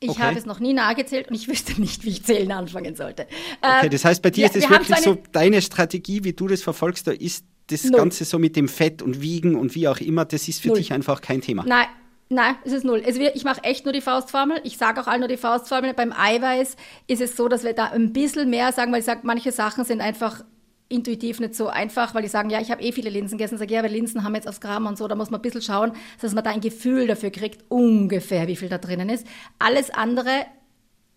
Ich Okay. habe es noch nie nachgezählt und ich wüsste nicht, wie ich zählen anfangen sollte. Okay, Ähm, das heißt, bei dir wir- ist es wir wirklich so so eine- deine Strategie, wie du das verfolgst, da ist das Null. Ganze so mit dem Fett und Wiegen und wie auch immer, das ist für Null. dich einfach kein Thema. Nein, nein, es ist null. Wird, ich mache echt nur die Faustformel. Ich sage auch allen nur die Faustformel. Beim Eiweiß ist es so, dass wir da ein bisschen mehr sagen, weil ich sage, manche Sachen sind einfach intuitiv nicht so einfach, weil die sagen, ja, ich habe eh viele Linsen gegessen. Sag, ja, aber Linsen haben jetzt aufs Gramm und so, da muss man ein bisschen schauen, dass man da ein Gefühl dafür kriegt, ungefähr, wie viel da drinnen ist. Alles andere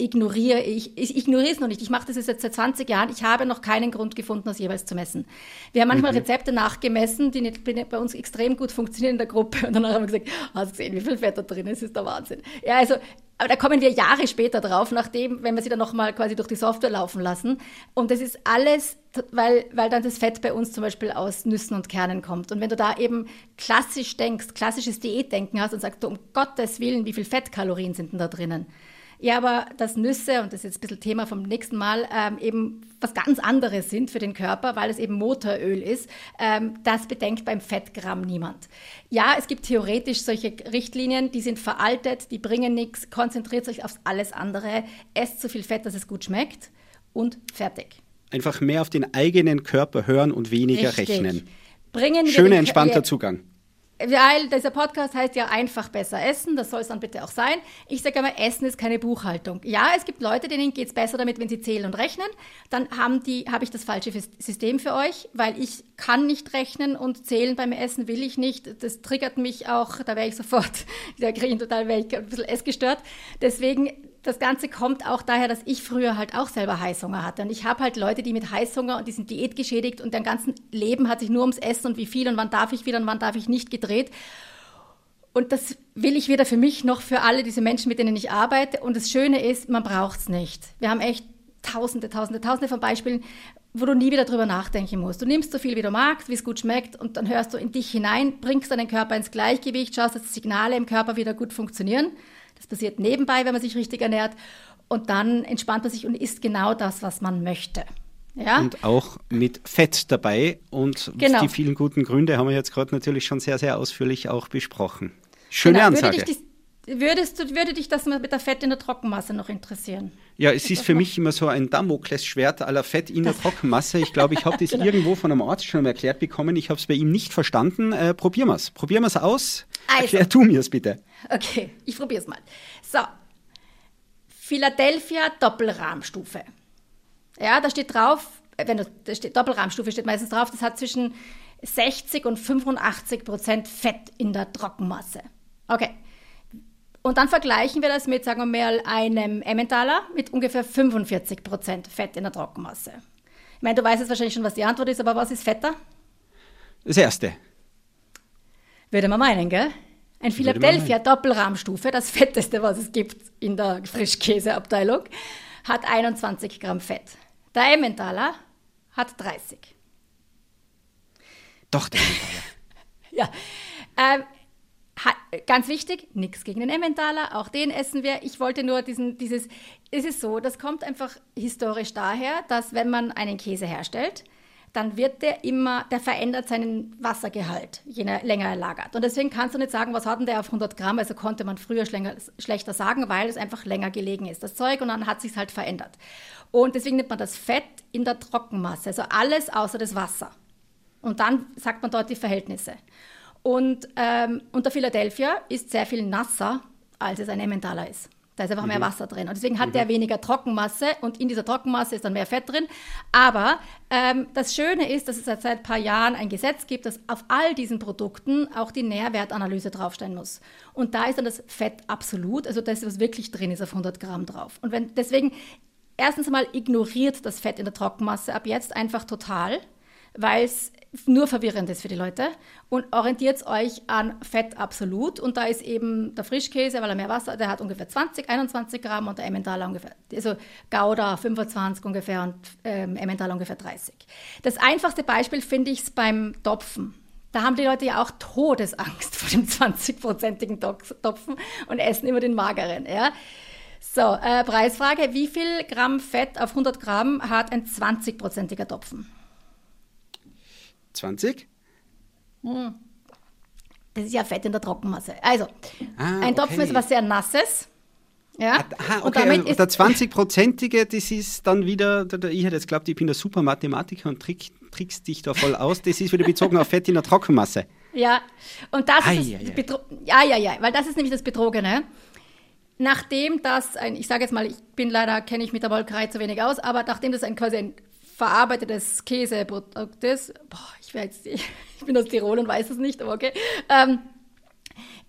ignoriere ich. Ich ignoriere es noch nicht. Ich mache das jetzt seit 20 Jahren. Ich habe noch keinen Grund gefunden, das jeweils zu messen. Wir haben manchmal Rezepte nachgemessen, die nicht, bei uns extrem gut funktionieren in der Gruppe. Und danach haben wir gesagt, hast du gesehen, wie viel Fett da drin ist? Das ist der Wahnsinn. Ja, also, aber da kommen wir Jahre später drauf, nachdem, wenn wir sie dann nochmal quasi durch die Software laufen lassen. Und das ist alles, weil, weil dann das Fett bei uns zum Beispiel aus Nüssen und Kernen kommt. Und wenn du da eben klassisch denkst, klassisches Diätdenken hast und sagst, du, um Gottes Willen, wie viel Fettkalorien sind denn da drinnen? Ja, aber dass Nüsse, und das ist jetzt ein bisschen Thema vom nächsten Mal, ähm, eben was ganz anderes sind für den Körper, weil es eben Motoröl ist, ähm, das bedenkt beim Fettgramm niemand. Ja, es gibt theoretisch solche Richtlinien, die sind veraltet, die bringen nichts, konzentriert euch auf alles andere, esst so viel Fett, dass es gut schmeckt und fertig. Einfach mehr auf den eigenen Körper hören und weniger Richtig. rechnen. Schöner, entspannter Zugang. Weil dieser Podcast heißt ja einfach besser essen, das soll es dann bitte auch sein. Ich sage immer, Essen ist keine Buchhaltung. Ja, es gibt Leute, denen geht es besser damit, wenn sie zählen und rechnen. Dann haben die, habe ich das falsche System für euch, weil ich kann nicht rechnen und zählen beim Essen will ich nicht. Das triggert mich auch, da wäre ich sofort, da kriege ich total wäre ich ein bisschen essgestört. Deswegen das Ganze kommt auch daher, dass ich früher halt auch selber Heißhunger hatte. Und ich habe halt Leute, die mit Heißhunger und die sind diätgeschädigt und deren ganzen Leben hat sich nur ums Essen und wie viel und wann darf ich wieder und wann darf ich nicht gedreht. Und das will ich weder für mich noch für alle diese Menschen, mit denen ich arbeite. Und das Schöne ist, man braucht es nicht. Wir haben echt tausende, tausende, tausende von Beispielen, wo du nie wieder drüber nachdenken musst. Du nimmst so viel, wie du magst, wie es gut schmeckt und dann hörst du in dich hinein, bringst deinen Körper ins Gleichgewicht, schaust, dass die Signale im Körper wieder gut funktionieren. Das passiert nebenbei, wenn man sich richtig ernährt. Und dann entspannt man sich und isst genau das, was man möchte. Ja? Und auch mit Fett dabei. Und Genau. die vielen guten Gründe haben wir jetzt gerade natürlich schon sehr, sehr ausführlich auch besprochen. Schöne Genau. Ansage. Würde dich, würdest du, würde dich das mit der Fett in der Trockenmasse noch interessieren? Ja, es ist für mich immer so ein Damoklesschwert aller Fett in der Trockenmasse. Ich glaube, ich habe das Genau. irgendwo von einem Arzt schon erklärt bekommen. Ich habe es bei ihm nicht verstanden. Äh, probieren wir es. Probieren wir es aus. Also. Erklär du mir es bitte. Okay, ich probiere es mal. So, Philadelphia Doppelrahmstufe. Ja, da steht drauf, äh, wenn du, da steht Doppelrahmstufe steht meistens drauf, das hat zwischen 60 und 85 Prozent Fett in der Trockenmasse. Okay. Und dann vergleichen wir das mit, sagen wir mal, einem Emmentaler mit ungefähr 45 Prozent Fett in der Trockenmasse. Ich meine, du weißt jetzt wahrscheinlich schon, was die Antwort ist, aber was ist fetter? Das erste. Würde man meinen, gell? Ein Philadelphia Doppelrahmstufe, das fetteste, was es gibt in der Frischkäseabteilung, hat 21 Gramm Fett. Der Emmentaler hat 30. Doch, der Ja. Ähm, ganz wichtig, nichts gegen den Emmentaler, auch den essen wir. Ich wollte nur diesen, dieses, es ist so, das kommt einfach historisch daher, dass wenn man einen Käse herstellt, dann wird der immer, der verändert seinen Wassergehalt, je länger er lagert. Und deswegen kannst du nicht sagen, was hat denn der auf 100 Gramm, also konnte man früher schlechter sagen, weil es einfach länger gelegen ist, das Zeug, und dann hat sich halt verändert. Und deswegen nimmt man das Fett in der Trockenmasse, also alles außer das Wasser. Und dann sagt man dort die Verhältnisse. Und ähm, unter Philadelphia ist sehr viel nasser, als es ein Emmentaler ist. Da ist einfach mehr Wasser drin. Und deswegen hat der weniger Trockenmasse und in dieser Trockenmasse ist dann mehr Fett drin. Aber ähm, das Schöne ist, dass es seit ein paar Jahren ein Gesetz gibt, dass auf all diesen Produkten auch die Nährwertanalyse draufstehen muss. Und da ist dann das Fett absolut, also das, was wirklich drin ist, auf 100 Gramm drauf. Und wenn deswegen, erstens mal ignoriert das Fett in der Trockenmasse ab jetzt einfach total weil es nur verwirrend ist für die Leute und orientiert euch an Fett absolut und da ist eben der Frischkäse, weil er mehr Wasser, der hat ungefähr 20, 21 Gramm und der Emmentaler ungefähr, also Gouda 25 ungefähr und ähm, Emmentaler ungefähr 30. Das einfachste Beispiel finde ich beim Topfen. Da haben die Leute ja auch Todesangst vor dem 20-prozentigen Topfen und essen immer den mageren, ja. So, äh, Preisfrage, wie viel Gramm Fett auf 100 Gramm hat ein 20-prozentiger Topfen? 20? Das ist ja Fett in der Trockenmasse. Also, Ah, ein Topfen okay. ist was sehr Nasses. Ja? Aha, und okay, damit und ist, der 20-prozentige, das ist dann wieder, ich hätte jetzt geglaubt, ich bin der super Mathematiker und trick, trickst dich da voll aus. Das ist wieder bezogen auf Fett in der Trockenmasse. ja, und das Ei, ist ei, das. Betro ja, ja, ja, weil das ist nämlich das Betrogene. Nachdem das ein, ich sage jetzt mal, ich bin leider, kenne ich mit der Molkerei zu wenig aus, aber nachdem das ein quasi ein verarbeitetes Käseprodukt ist, boah, ich, jetzt, ich bin aus Tirol und weiß es nicht, aber okay, ähm,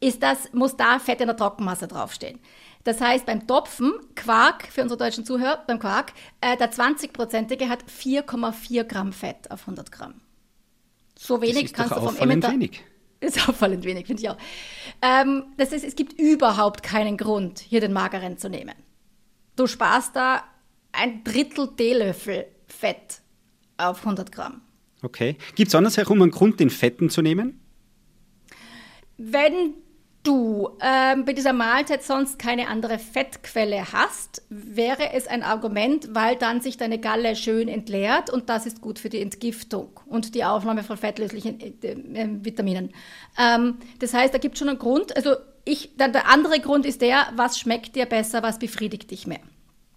ist das, muss da Fett in der Trockenmasse draufstehen. Das heißt, beim Topfen, Quark, für unsere deutschen Zuhörer, beim Quark, äh, der 20-prozentige hat 4,4 Gramm Fett auf 100 Gramm. So wenig ist kannst du vom auffallend Emmentaler... wenig. Ist auffallend wenig, finde ich auch. Ähm, das ist, es gibt überhaupt keinen Grund, hier den mageren zu nehmen. Du sparst da ein Drittel Teelöffel Fett auf 100 Gramm. Okay. Gibt es andersherum einen Grund, den Fetten zu nehmen? Wenn du ähm, bei dieser Mahlzeit sonst keine andere Fettquelle hast, wäre es ein Argument, weil dann sich deine Galle schön entleert und das ist gut für die Entgiftung und die Aufnahme von fettlöslichen äh, äh, Vitaminen. Ähm, das heißt, da gibt es schon einen Grund. Also ich, dann der andere Grund ist der, was schmeckt dir besser, was befriedigt dich mehr.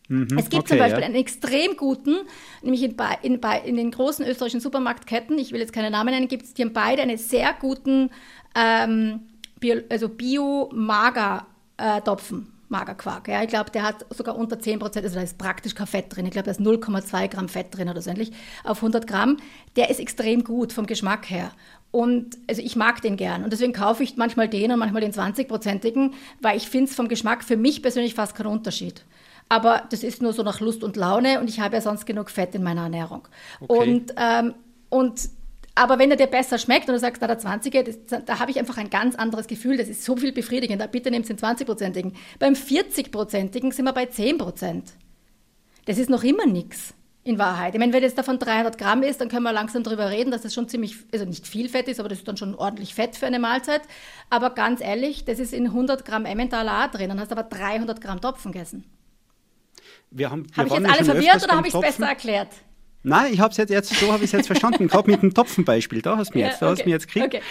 Es gibt zum okay, Beispiel ja. einen extrem guten, nämlich in, in, in den großen österreichischen Supermarktketten, ich will jetzt keine Namen nennen, gibt es die haben beide einen sehr guten ähm, Bio, also Bio-Mager-Topfen. Magerquark. Ja, ich glaube, der hat sogar unter 10 Prozent, also da ist praktisch kein Fett drin. Ich glaube, da ist 0,2 Gramm Fett drin oder so ähnlich auf 100 Gramm. Der ist extrem gut vom Geschmack her. Und also ich mag den gern. Und deswegen kaufe ich manchmal den und manchmal den 20-prozentigen, weil ich finde es vom Geschmack für mich persönlich fast keinen Unterschied. Aber das ist nur so nach Lust und Laune und ich habe ja sonst genug Fett in meiner Ernährung. Okay. Und, ähm, und aber wenn er dir besser schmeckt und du sagst, na, der 20er, das, da habe ich einfach ein ganz anderes Gefühl, das ist so viel befriedigender. Bitte nehmt den 20-prozentigen. Beim 40-prozentigen sind wir bei 10 Prozent. Das ist noch immer nichts in Wahrheit. Ich meine, wenn jetzt davon 300 Gramm ist, dann können wir langsam darüber reden, dass das schon ziemlich, also nicht viel Fett ist, aber das ist dann schon ordentlich Fett für eine Mahlzeit. Aber ganz ehrlich, das ist in 100 Gramm Emmentaler drin, dann hast du aber 300 Gramm Topfen gegessen. Wir haben, Habe ich jetzt alle verwirrt oder habe ich es besser erklärt? Nein, ich habe es jetzt, jetzt, so habe ich es jetzt verstanden. Gerade mit dem Topfenbeispiel, da hast du Ja, jetzt, da hast du okay, mich jetzt gekriegt. okay.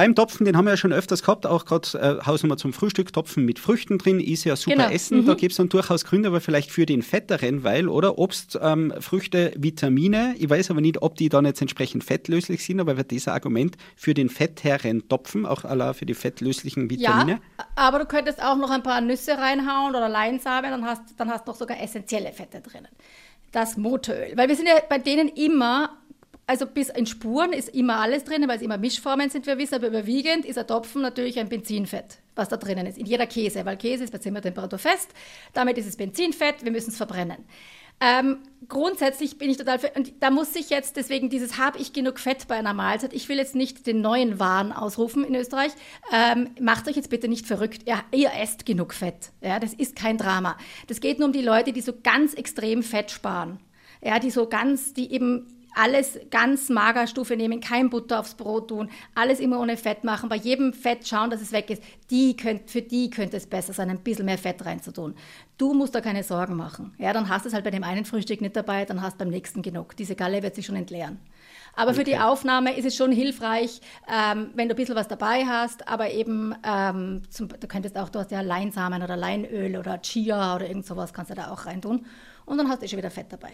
Beim Topfen, den haben wir ja schon öfters gehabt, auch gerade äh, Hausnummer zum Frühstück, Topfen mit Früchten drin, ist ja super Genau, Essen. Da gibt es dann durchaus Gründe, aber vielleicht für den fetteren, weil, oder? Obst, ähm, Früchte, Vitamine. Ich weiß aber nicht, ob die dann jetzt entsprechend fettlöslich sind, aber das ein Argument für den fetteren Topfen, auch allein für die fettlöslichen Vitamine? Ja, aber du könntest auch noch ein paar Nüsse reinhauen oder Leinsamen, dann hast, dann hast du noch sogar essentielle Fette drinnen. Das Motoröl. Weil wir sind ja bei denen immer, also bis in Spuren ist immer alles drinnen, weil es immer Mischformen sind, wir wissen, aber überwiegend ist ein Topfen natürlich ein Benzinfett, was da drinnen ist. In jeder Käse, weil Käse ist bei Zimmertemperatur fest, damit ist es Benzinfett, wir müssen es verbrennen. Ähm, grundsätzlich bin ich total für, und da muss ich jetzt deswegen dieses, habe ich genug Fett bei einer Mahlzeit? Ich will jetzt nicht den neuen Wahn ausrufen in Österreich. Ähm, macht euch jetzt bitte nicht verrückt. Ja, ihr esst genug Fett. Ja, das ist kein Drama. Das geht nur um die Leute, die so ganz extrem Fett sparen. Ja, die so ganz, die eben alles ganz Magerstufe nehmen, kein Butter aufs Brot tun, alles immer ohne Fett machen, bei jedem Fett schauen, dass es weg ist. Die könnt, für die könnte es besser sein, ein bisschen mehr Fett reinzutun. Du musst da keine Sorgen machen. Ja, dann hast du es halt bei dem einen Frühstück nicht dabei, dann hast du beim nächsten genug. Diese Galle wird sich schon entleeren. Aber für die Aufnahme ist es schon hilfreich, ähm, wenn du ein bisschen was dabei hast, aber eben, ähm, zum, du könntest auch, du hast ja Leinsamen oder Leinöl oder Chia oder irgend sowas kannst du da auch reintun. Und dann hast du schon wieder Fett dabei.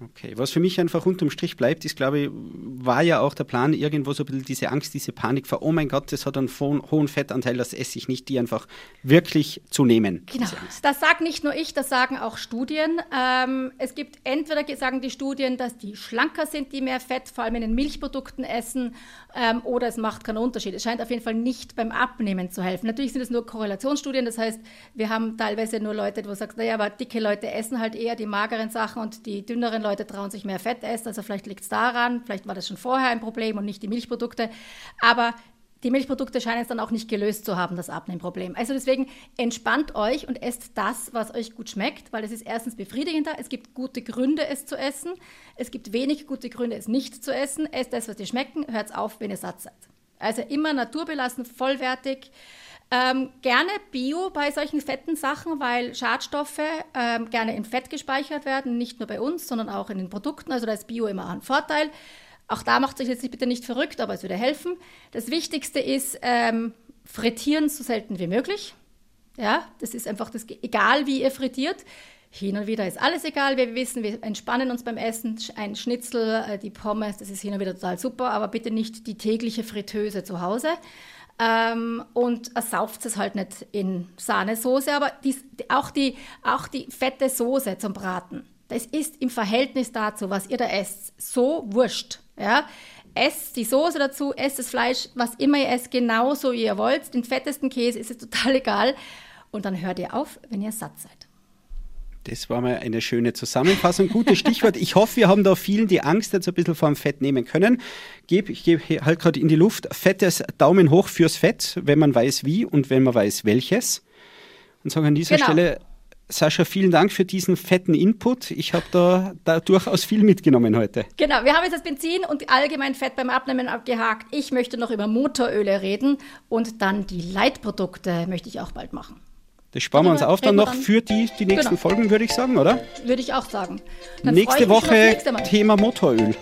Okay, was für mich einfach unterm Strich bleibt, ist, glaube ich, war ja auch der Plan, irgendwo so ein bisschen diese Angst, diese Panik vor, oh mein Gott, das hat einen ho- hohen Fettanteil, das esse ich nicht, die einfach wirklich zu nehmen. Genau. Das sagt nicht nur ich, das sagen auch Studien. Ähm, es gibt entweder sagen die Studien, dass die schlanker sind, die mehr Fett, vor allem in den Milchprodukten essen, ähm, oder es macht keinen Unterschied. Es scheint auf jeden Fall nicht beim Abnehmen zu helfen. Natürlich sind es nur Korrelationsstudien, das heißt, wir haben teilweise nur Leute, wo du sagst, naja, aber dicke Leute essen halt eher die mageren Sachen und die dünneren Leute trauen sich mehr Fett essen. Also vielleicht liegt es daran, vielleicht war das schon vorher ein Problem und nicht die Milchprodukte. Aber die Milchprodukte scheinen es dann auch nicht gelöst zu haben, das Abnehmproblem. Also deswegen entspannt euch und esst das, was euch gut schmeckt, weil es ist erstens befriedigender, es gibt gute Gründe, es zu essen, es gibt wenig gute Gründe, es nicht zu essen. Esst das, was dir schmecken, hört auf, wenn ihr satt seid. Also immer naturbelassen, vollwertig. Ähm, gerne Bio bei solchen fetten Sachen, weil Schadstoffe ähm, gerne in Fett gespeichert werden, nicht nur bei uns, sondern auch in den Produkten. Also da ist Bio immer ein Vorteil. Auch da macht euch jetzt bitte nicht verrückt, aber es würde helfen. Das Wichtigste ist, ähm, frittieren so selten wie möglich. Ja, das ist einfach das, egal wie ihr frittiert. Hin und wieder ist alles egal. Wir wissen, wir entspannen uns beim Essen. Ein Schnitzel, äh, die Pommes, das ist hin und wieder total super, aber bitte nicht die tägliche Fritteuse zu Hause. Ähm, und ersauft es halt nicht in Sahnesoße, aber die, auch, die, auch die fette Soße zum Braten. Das ist im Verhältnis dazu, was ihr da esst, so wurscht. Ja? Esst die Soße dazu, esst das Fleisch, was immer ihr esst, genauso wie ihr wollt. Den fettesten Käse ist es total egal. Und dann hört ihr auf, wenn ihr satt seid. Das war mal eine schöne Zusammenfassung. Gutes Stichwort. Ich hoffe, wir haben da vielen die Angst jetzt ein bisschen vom Fett nehmen können. Geb, ich gebe halt gerade in die Luft fettes Daumen hoch fürs Fett, wenn man weiß wie und wenn man weiß welches. Und sage an dieser Genau. Stelle, Sascha, vielen Dank für diesen fetten Input. Ich habe da, da durchaus viel mitgenommen heute. Genau, wir haben jetzt das Benzin und allgemein Fett beim Abnehmen abgehakt. Ich möchte noch über Motoröle reden und dann die Leitprodukte möchte ich auch bald machen. Das sparen wir uns auf dann noch dann. für die, die nächsten Genau. Folgen, würde ich sagen, oder? Würde ich auch sagen. Dann nächste Woche nächste. Thema Motoröl.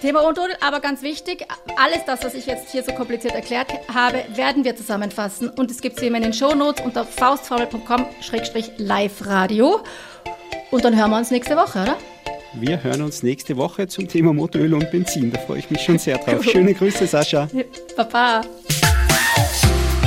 Thema Motoröl, aber ganz wichtig, alles das, was ich jetzt hier so kompliziert erklärt habe, werden wir zusammenfassen. Und es gibt es wie immer in den Shownotes unter faustformel.com-live-radio. Und dann hören wir uns nächste Woche, oder? Wir hören uns nächste Woche zum Thema Motoröl und Benzin. Da freue ich mich schon sehr drauf. Schöne Grüße, Sascha. Baba.